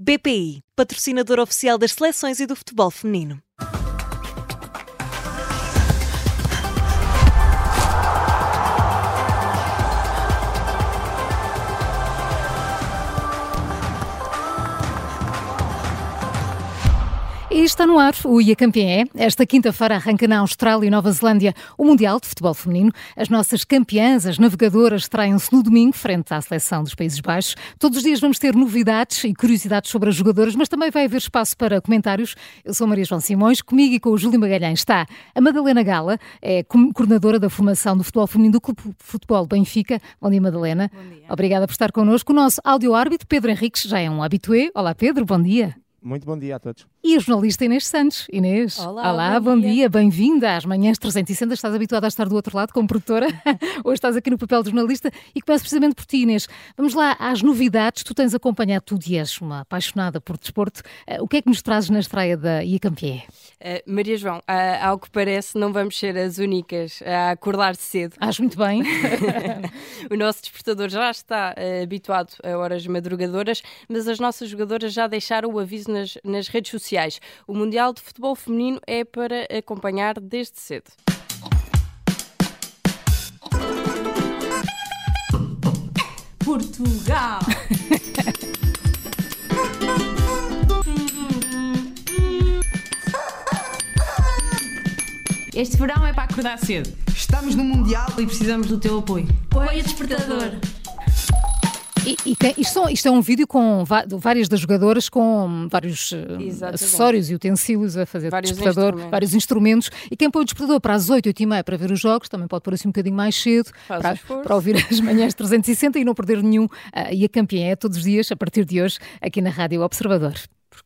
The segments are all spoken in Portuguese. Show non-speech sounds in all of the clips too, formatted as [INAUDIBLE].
BPI, patrocinador oficial das seleções e do futebol feminino. E está no ar o IA Campeã. Esta quinta-feira arranca na Austrália e Nova Zelândia o Mundial de Futebol Feminino. As nossas campeãs, as navegadoras, traem-se no domingo frente à seleção dos Países Baixos. Todos os dias vamos ter novidades e curiosidades sobre as jogadoras, mas também vai haver espaço para comentários. Eu sou Maria João Simões, comigo e com o Júlio Magalhães está a Madalena Gala, é coordenadora da formação do futebol feminino do Clube Futebol Benfica. Bom dia, Madalena. Bom dia. Obrigada por estar connosco. O nosso áudio-árbitro, Pedro Henriques, já é um habitué. Olá, Pedro, bom dia. Muito bom dia a todos. E a jornalista Inês Santos. Inês, olá, olá bom, bom dia, dia. bem-vinda às manhãs 360. Estás habituada a estar do outro lado como produtora, [LAUGHS] hoje estás aqui no papel de jornalista e começo precisamente por ti, Inês. Vamos lá às novidades. Tu tens acompanhado tudo e és uma apaixonada por desporto. Uh, o que é que nos trazes na estreia da IA Campié? Uh, Maria João, uh, ao que parece, não vamos ser as únicas a acordar cedo. Acho muito bem. [LAUGHS] o nosso despertador já está habituado a horas madrugadoras, mas as nossas jogadoras já deixaram o aviso nas, nas redes sociais. O Mundial de Futebol Feminino é para acompanhar desde cedo. Portugal! Este verão é para acordar cedo. Estamos no Mundial e precisamos do teu apoio. Apoio despertador. E, e tem, isto, isto, é um vídeo com várias das jogadoras com vários uh, acessórios e utensílios a fazer vários despertador, instrumentos. vários instrumentos. E quem põe o despertador para as 8, 8 e meia para ver os jogos, também pode pôr assim um bocadinho mais cedo para, para, ouvir [LAUGHS] as manhãs 360 e não perder nenhum. Uh, e a campeã é todos os dias, a partir de hoje, aqui na Rádio Observador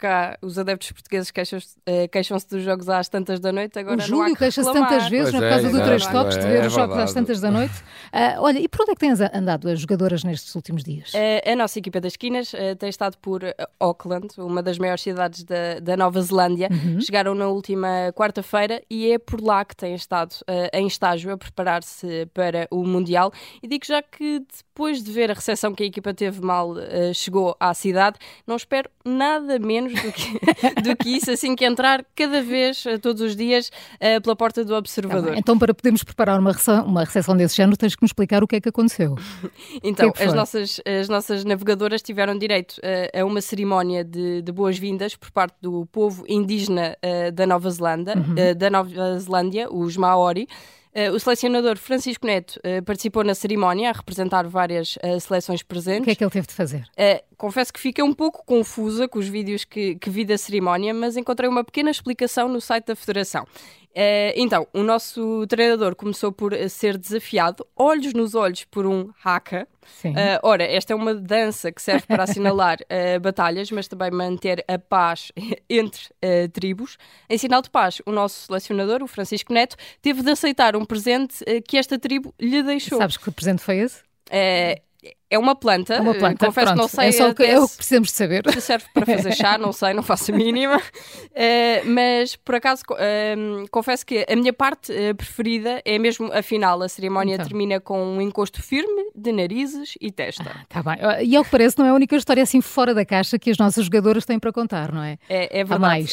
cá os adeptos portugueses queixam-se uh, queixam dos jogos às tantas da noite. Agora o Júlio queixa-se tantas vezes pois por causa é, do três toques de ver é, os jogos às tantas da noite. Uh, olha, e por onde é que tens andado as jogadoras nestes últimos dias? Uh, a nossa equipa das esquinas tem estado por Auckland, uma das maiores cidades da, da Nova Zelândia. Uhum. Chegaram na última quarta-feira e é por lá que têm estado em estágio a preparar-se para o Mundial. E digo já que depois de ver a recepção que a equipa teve mal chegou à cidade, não espero nada menos do que, [LAUGHS] do que isso, assim que entrar cada vez, eh, todos os dias, uh, pela porta do observador. Tá então, para podermos preparar uma recepção, uma recepção desse género, tens que nos explicar o que é que aconteceu. [LAUGHS] então, que é que as, nossas, as nossas navegadoras tiveram direito uh, a uma cerimónia de, de boas-vindas por parte do povo indígena uh, da Nova Zelândia, uhum. da Nova Zelândia, os Maori. Uh, o selecionador Francisco Neto uh, participou na cerimónia a representar várias uh, seleções presentes. O que é que ele teve de fazer? confesso que fiquei um pouco confusa com os vídeos que, que vi da cerimónia, mas encontrei uma pequena explicação no site da Federação. Uh, então, o nosso treinador começou por ser desafiado, olhos nos olhos, por um haka. Uh, ora, esta é uma dança que serve para assinalar uh, [LAUGHS] batalhas, mas também manter a paz [LAUGHS] entre tribos. Em sinal de paz, o nosso selecionador, o Francisco Neto, teve de aceitar um presente que esta tribo lhe deixou. Sabes que presente foi esse? É uma planta. É uma planta. Confesso Pronto. que não sei. É, só o que, é o que precisamos de saber. Se serve para fazer chá, não sei, não faço a mínima. Uh, [LAUGHS] mas, por acaso, uh, confesso que a minha parte uh, preferida é mesmo a final. A cerimónia então. termina com um encosto firme de narizes e testa. Ah, tá bem. E ao que parece, não é a única história assim fora da caixa que as nossas jogadoras têm para contar, não é? É, é verdade.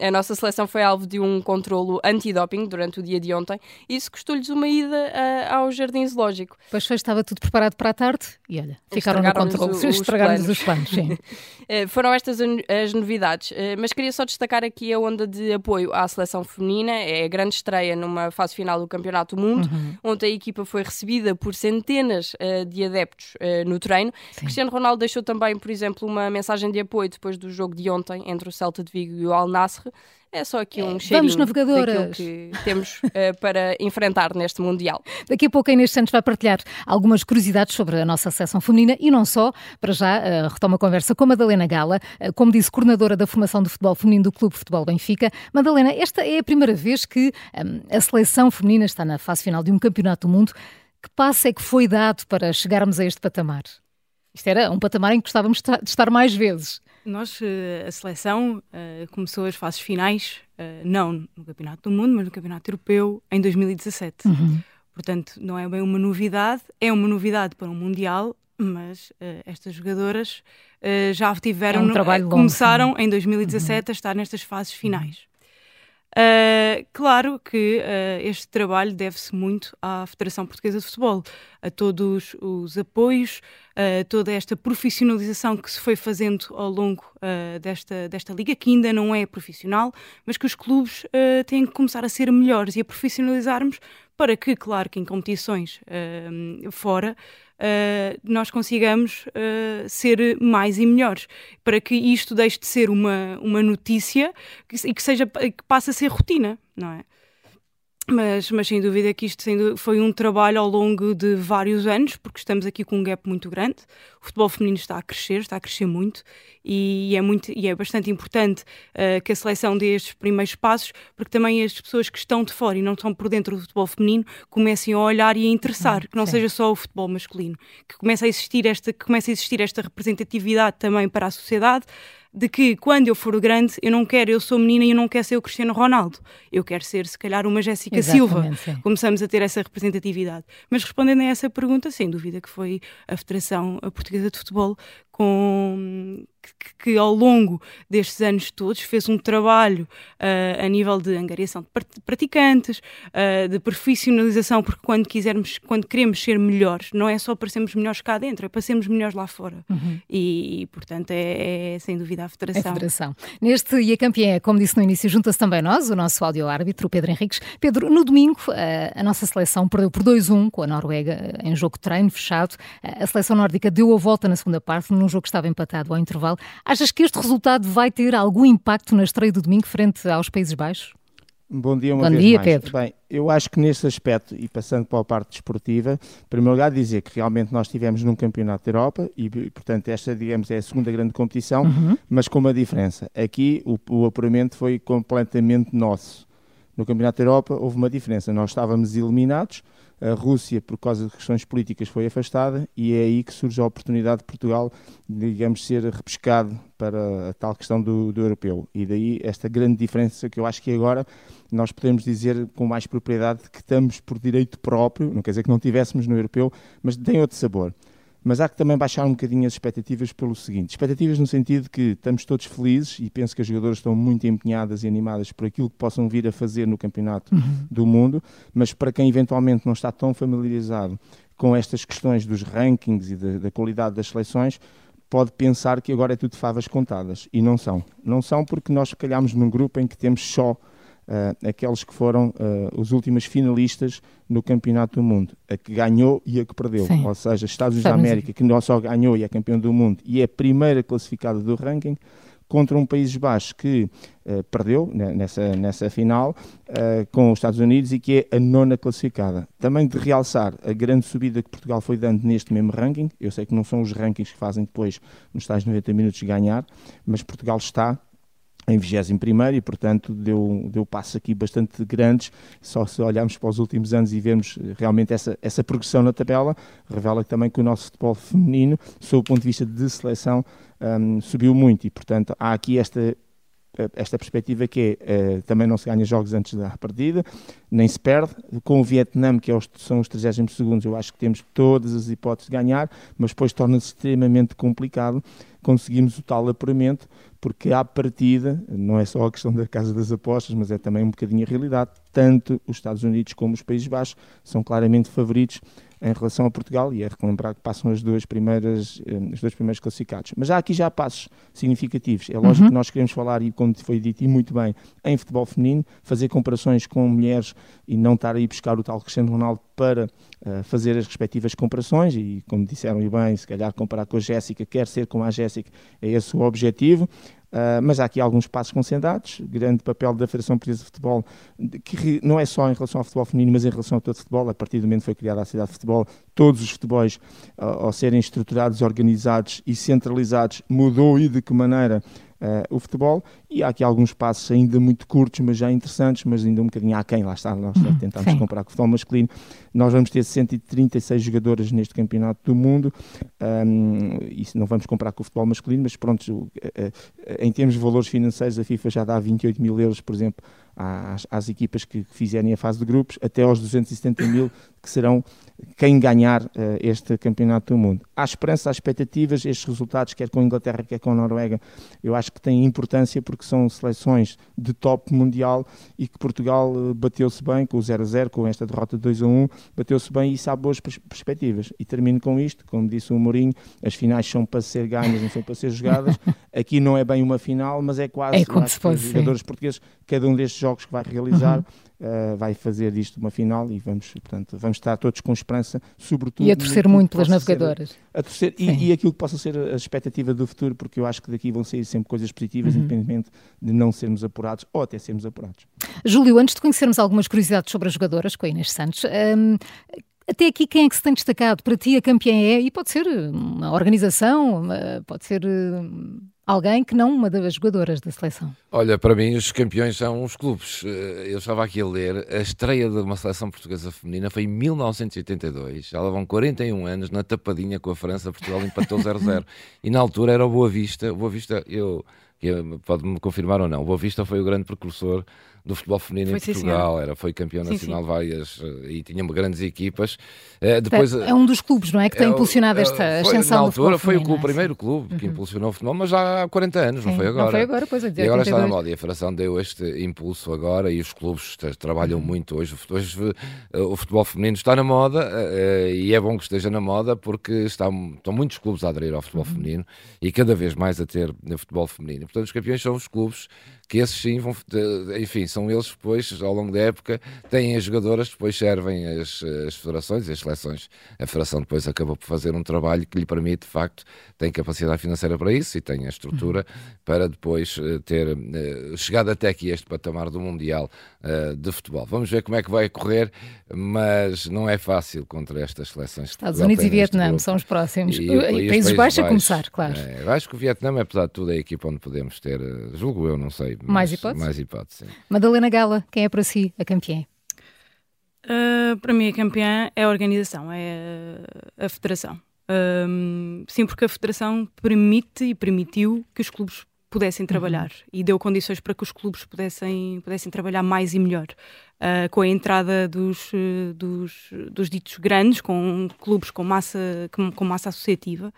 a nossa seleção foi alvo de um controlo antidoping durante o dia de ontem e isso custou-lhes uma ida ao jardim zoológico. Pois foi, estava tudo preparado para a tarde e olha, ficaram no controle, [LAUGHS] os, estragaram os planos. Sim. [LAUGHS] Eh, foram estas as novidades, eh, mas queria só destacar aqui a onda de apoio à seleção feminina. É a grande estreia numa fase final do Campeonato do Mundo, uhum. onde a equipa foi recebida por centenas uh, de adeptos no treino. Sim. Cristiano Ronaldo deixou também, por exemplo, uma mensagem de apoio depois do jogo de ontem entre o Celta de Vigo e o Al Nassr. É só aqui um é, cheirinho Vamos, navegadoras. que temos uh, para enfrentar neste Mundial. Daqui a pouco a Inês Santos vai partilhar algumas curiosidades sobre a nossa seleção feminina e não só. Para já, uh, retoma a conversa com a Madalena Gala, uh, como disse, coordenadora da formação de futebol feminino do Clube Futebol Benfica. Madalena, esta é a primeira vez que um, a seleção feminina está na fase final de um campeonato do mundo. Que passo é que foi dado para chegarmos a este patamar? Isto era um patamar em que gostávamos de estar mais vezes. Nós, eh, a seleção, eh, começou as fases finais, eh, não no Campeonato do Mundo, mas no Campeonato Europeu em 2017. Uhum. Portanto, não é bem uma novidade, é uma novidade para um Mundial, mas uh, estas jogadoras uh, já tiveram, é um começaram em 2017 uhum. a estar nestas fases finais. Uh, claro que uh, este trabalho deve-se muito à Federação Portuguesa de Futebol, a todos os apoios, a toda esta profissionalização que se foi fazendo ao longo uh, desta, desta liga, que ainda não é profissional, mas que os clubes têm que começar a ser melhores e a profissionalizarmos para que, claro, que em competições fora uh, nós consigamos uh, ser mais e melhores, para que isto deixe de ser uma, uma notícia e que, seja, que passe a ser rotina, não é? Mas, mas sem dúvida que isto foi um trabalho ao longo de vários anos, porque estamos aqui com um gap muito grande. O futebol feminino está a crescer, está a crescer muito, e é, muito, e é bastante importante uh, que a seleção dê estes primeiros passos, porque também as pessoas que estão de fora e não estão por dentro do futebol feminino comecem a olhar e a interessar, que não sim. seja só o futebol masculino, que comece a existir esta, que comece a existir esta representatividade também para a sociedade de que quando eu for grande, eu não quero, eu sou menina e eu não quero ser o Cristiano Ronaldo. Eu quero ser, se calhar, uma Jéssica Silva. Sim. Começamos a ter essa representatividade. Mas respondendo a essa pergunta, sem dúvida que foi a Federação Portuguesa de Futebol com que, que, ao longo destes anos todos fez um trabalho uh, a nível de angariação de praticantes, uh, de profissionalização, porque quando quisermos, quando queremos ser melhores, não é só para sermos melhores cá dentro, é para sermos melhores lá fora. Uhum. E, e, portanto, é, é, sem dúvida a Federação. A Federação. Neste E a Campeã, como disse no início, junta-se também nós, o nosso áudio-árbitro, Pedro Henriques. Pedro, no domingo, uh, a nossa seleção perdeu por 2-1 com a Noruega em jogo de treino fechado. a seleção nórdica deu a volta na segunda parte, num jogo que estava empatado ao intervalo. Achas que este resultado vai ter algum impacto na estreia do domingo frente aos Países Baixos? Bom dia, uma Bom vez dia, mais. Pedro. Bem, eu acho que nesse aspecto, e passando para a parte desportiva, em primeiro lugar dizer que realmente nós estivemos num campeonato da Europa e, portanto, esta, digamos, é a segunda grande competição, uhum. mas com uma diferença. Aqui o, o apuramento foi completamente nosso. No Campeonato da Europa houve uma diferença. Nós estávamos eliminados, a Rússia, por causa de questões políticas, foi afastada e é aí que surge a oportunidade de Portugal, digamos, ser repescado para a tal questão do, do europeu. E daí esta grande diferença que eu acho que agora nós podemos dizer com mais propriedade que estamos por direito próprio, não quer dizer que não tivéssemos no europeu, mas tem outro sabor mas há que também baixar um bocadinho as expectativas pelo seguinte: expectativas no sentido de que estamos todos felizes e penso que as jogadoras estão muito empenhadas e animadas por aquilo que possam vir a fazer no Campeonato uhum. do Mundo, mas para quem eventualmente não está tão familiarizado com estas questões dos rankings e da, da qualidade das seleções, pode pensar que agora é tudo favas contadas. E não são. Não são porque nós calhamos num grupo em que temos só uh, aqueles que foram uh, os últimos finalistas no Campeonato do Mundo, a que ganhou e a que perdeu. Sim. Ou seja, Estados Unidos da América, que não só ganhou e é campeão do mundo e é a primeira classificada do ranking, contra um Países Baixos que uh, perdeu nessa, nessa final uh, com os Estados Unidos e que é a nona classificada. Também de realçar a grande subida que Portugal foi dando neste mesmo ranking. Eu sei que não são os rankings que fazem depois, nos tais 90 minutos, ganhar, mas Portugal está em 21 e, portanto, deu, deu passos aqui bastante grandes. Só se olharmos para os últimos anos e vermos realmente essa, essa progressão na tabela, revela também que o nosso futebol feminino, sob o ponto de vista de seleção, um, subiu muito e, portanto, há aqui esta esta perspectiva que é, uh, também não se ganha jogos antes da partida, nem se perde. Com o Vietnã, que é os, são os 32 segundos, eu acho que temos todas as hipóteses de ganhar, mas depois torna-se extremamente complicado conseguirmos o tal apuramento, porque à partida, não é só a questão da Casa das Apostas, mas é também um bocadinho a realidade, tanto os Estados Unidos como os Países Baixos são claramente favoritos em relação a Portugal e é relembrar que passam as duas primeiras, eh, os dois primeiros classificados. Mas há aqui já passos significativos. É lógico uhum. que nós queremos falar, e como foi dito e muito bem, em futebol feminino, fazer comparações com mulheres e não estar aí buscar o tal Cristiano Ronaldo para uh, fazer as respectivas comparações e, como disseram e bem, se calhar comparar com a Jéssica, quer ser como a Jéssica, é esse o objetivo. Uh, mas há aqui alguns passos concentrados, grande papel da Federação Portuguesa de Futebol, que não é só em relação ao futebol feminino, mas em relação a todo o futebol. A partir do momento que foi criada a cidade de futebol, todos os futebols, uh, ao serem estruturados, organizados e centralizados, mudou e de que maneira uh, o futebol. E há aqui alguns passos ainda muito curtos, mas já interessantes, mas ainda um bocadinho aquém. Lá está, nós uhum, tentamos sim. comparar com o futebol masculino. Nós vamos ter 136 jogadoras neste campeonato do mundo. Um, isso não vamos comparar com o futebol masculino, mas pronto, uh, uh, em termos de valores financeiros, a FIFA já dá 28 mil euros, por exemplo, às, às equipas que fizerem a fase de grupos, até aos 270 mil que serão quem ganhar uh, este campeonato do mundo. Há esperança, há expectativas, estes resultados, quer com a Inglaterra, quer com a Noruega, eu acho que têm importância porque são seleções de top mundial e que Portugal uh, bateu-se bem com o 0-0, com esta derrota de 2-1, bateu-se bem e isso há boas pers perspectivas. E termino com isto, como disse o Mourinho, as finais são para ser ganhas, não são para ser jogadas. [LAUGHS] Aqui não é bem uma final, mas é quase. É como se fosse. Os jogadores portugueses, cada um destes jogos que vai realizar, uhum uh, vai fazer disto uma final e vamos, portanto, vamos estar todos com esperança, sobretudo. E a torcer muito pelas navegadoras. Ser, a torcer, e, e, aquilo que possa ser a expectativa do futuro, porque eu acho que daqui vão sair sempre coisas positivas, uhum. independentemente de não sermos apurados ou até sermos apurados. Júlio, antes de conhecermos algumas curiosidades sobre as jogadoras, com a Inês Santos, um, até aqui, quem é que se tem destacado? Para ti, a campeã é, e pode ser uma organização, pode ser hum, alguém que não uma das jogadoras da seleção. Olha, para mim os campeões são os clubes. Eh, eu estava aqui a ler, a estreia de uma seleção portuguesa feminina foi em 1982. Já vão 41 anos na tapadinha com a França, Portugal empatou [LAUGHS] 0-0. e na altura era o Boa Vista. Boa Vista, eu pode-me confirmar ou não, o Boa Vista foi o grande precursor do futebol feminino foi, em Portugal, sim, era, foi campeão sim, nacional sim. várias eh, e tinha grandes equipas. Uh, depois, é um dos clubes, não é? Que tem é, impulsionado esta uh, foi, ascensão Na altura foi o, o primeiro clube que uhum. impulsionou o futebol, mas já há 40 anos, não foi agora. Não foi agora, pois é. E agora está na moda e a Federação deu este impulso agora e os clubes trabalham uhum. muito hoje. Hoje o futebol feminino está na moda e é bom que esteja na moda porque está, estão muitos clubes a aderir ao futebol uhum. feminino e cada vez mais a ter no futebol feminino. Portanto, os campeões são os clubes que esses sim vão, enfim, são eles depois, ao longo da época, têm as jogadoras, depois servem as, as federações e as seleções. A federação depois acaba por fazer um trabalho que lhe permite, de facto, tem capacidade financeira para isso e tem a estrutura uhum. para depois uh, ter uh, chegado até aqui este patamar do Mundial uh, de Futebol. Vamos ver como é que vai correr, mas não é fácil contra estas seleções. Estados Unidos e Vietnã são os próximos. E, e, e Países, Países Baixos a começar, claro. É, acho que o Vietnã, apesar de tudo, é a equipa onde podemos ter, julgo eu, não sei, mais hipótese? Mais hipótese. Madalena Gala, quem é para si a campeã? Uh, para mim, a campeã é a organização, é a, a federação. Um, sim, porque a federação permite e permitiu que os clubes pudessem trabalhar uhum. e deu condições para que os clubes pudessem, pudessem trabalhar mais e melhor. Uh, com a entrada dos, dos, dos, ditos grandes, com clubes com massa, com, com massa associativa,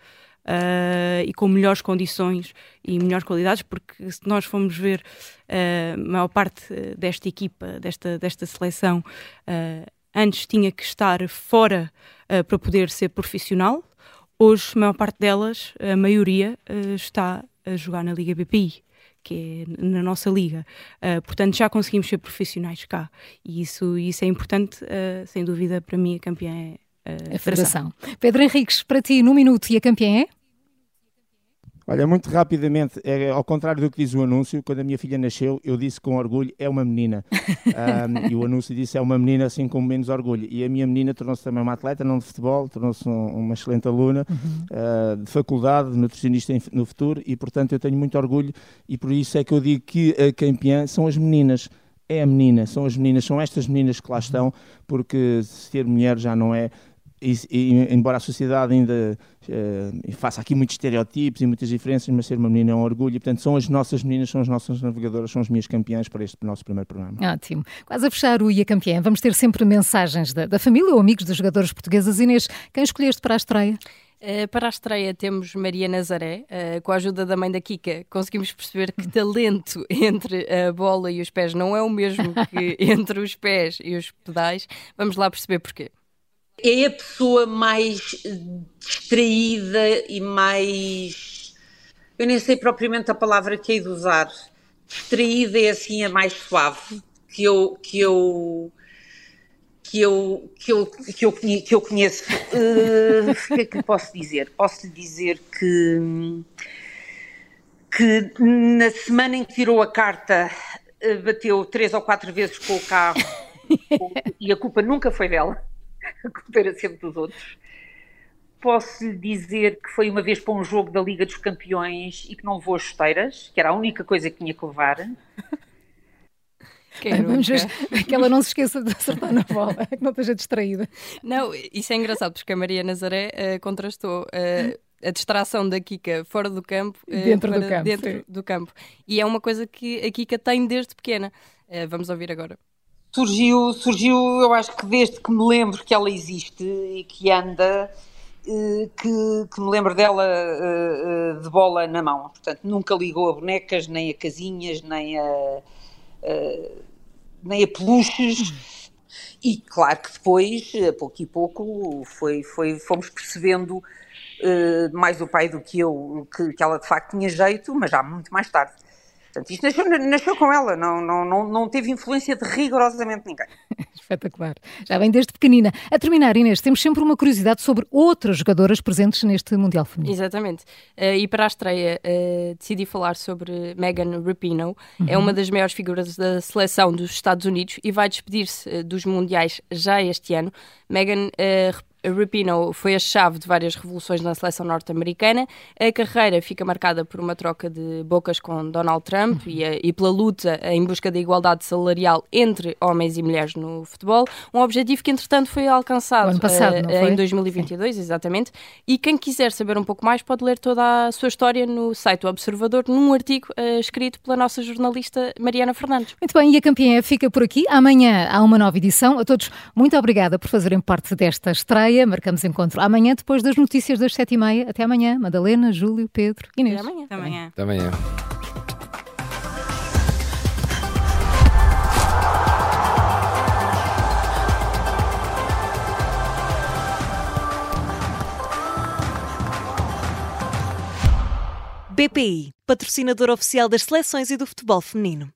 uh, e com melhores condições e melhores qualidades, porque se nós formos ver uh, a maior parte desta equipa, desta, desta seleção, uh, antes tinha que estar fora para poder ser profissional, hoje a maior parte delas, a maioria, está a jogar na Liga BPI que é na nossa liga. Uh, portanto, já conseguimos ser profissionais cá. E isso, isso é importante, uh, sem dúvida, para mim a campeã é a, federação. Pedro Henriques, para ti, num minuto, e a campeã é? Olha, muito rapidamente, é, ao contrário do que diz o anúncio, quando a minha filha nasceu, eu disse com orgulho, é uma menina. [LAUGHS] um, e o anúncio disse, é uma menina assim com menos orgulho. E a minha menina tornou-se também uma atleta, não de futebol, tornou-se um, uma excelente aluna uhum. uh, de faculdade, nutricionista no futuro, e portanto eu tenho muito orgulho, e por isso é que eu digo que a campeã são as meninas é a menina, são as meninas, são estas meninas que lá estão, porque ser mulher já não é e, e, embora a sociedade ainda uh, faça aqui muitos estereotipos e muitas diferenças, mas ser uma menina é um orgulho. E, portanto, são as nossas meninas, são as nossas navegadoras, são as minhas campeãs para este nosso primeiro programa. Ótimo. Quase a fechar o IA Campeã, vamos ter sempre mensagens da, da família ou amigos dos jogadores portugueses. Inês, quem escolheste para a estreia? Uh, para a estreia temos Maria Nazaré, uh, com a ajuda da mãe da Kika, conseguimos perceber que talento [LAUGHS] entre a bola e os pés não é o mesmo que [LAUGHS] entre os pés e os pedais. Vamos lá perceber porquê é a pessoa mais distraída e mais. Eu nem sei propriamente a palavra que hei de usar. Distraída é assim a mais suave que eu. Que eu que eu, que eu, que eu, que eu conheço. Uh, o que é que posso dizer? Posso lhe dizer que, que na semana em que tirou a carta uh, bateu três ou quatro vezes com o carro e a culpa nunca foi dela [LAUGHS] a culpa era sempre dos outros. Posso lhe dizer que foi uma vez para um jogo da Liga dos Campeões e que não levou as chuteiras, que era a única coisa que tinha que levar. Vamos ver que ela não se esqueça de acertar na bola, que não esteja distraída. Não, isso é engraçado, porque a Maria Nazaré uh, contrastou uh, a distração da Kika fora do campo uh, dentro, para do campo, dentro sim. do campo. E é uma coisa que a Kika tem desde pequena. Uh, vamos ouvir agora. Surgiu, surgiu, eu acho que desde que me lembro que ela existe e que anda, eh, que, que me lembro dela eh, eh, de bola na mão. Portanto, nunca ligou a bonecas, nem a casinhas, nem a, eh, nem a peluches. E claro que depois, a pouco e pouco, foi, foi, fomos percebendo eh, mais o pai do que eu, que, que ela de facto tinha jeito, mas já muito mais tarde. Portanto, isto nasceu, nasceu com ela, não, não, não, não teve influência de rigorosamente ninguém. [LAUGHS] Espetacular. Já vem desde pequenina. A terminar, Inês, temos sempre uma curiosidade sobre outras jogadoras presentes neste Mundial Feminino. Exatamente. Uh, e para a estreia, uh, decidi falar sobre Megan Rapinoe. Uhum. É uma das maiores figuras da seleção dos Estados Unidos e vai despedir-se uh, dos Mundiais já este ano. Megan Rapinoe foi a chave de várias revoluções na seleção norte-americana. A carreira fica marcada por uma troca de bocas com Donald Trump e, a, e, pela luta em busca da igualdade salarial entre homens e mulheres no futebol. Um objetivo que, entretanto, foi alcançado passado, uh, em 2022, Sim. exatamente. E quem quiser saber um pouco mais pode ler toda a sua história no site do Observador, num artigo uh, escrito pela nossa jornalista Mariana Fernandes. Muito bem, e a campeã fica por aqui. Amanhã há uma nova edição. A todos, muito obrigada por fazerem parte desta estreia. Marcamos encontro amanhã, depois das notícias das sete e meia. Até amanhã. Madalena, Júlio, Pedro, Inês. Até amanhã. Até amanhã. Até amanhã. BPI, patrocinador oficial das seleções e do futebol feminino.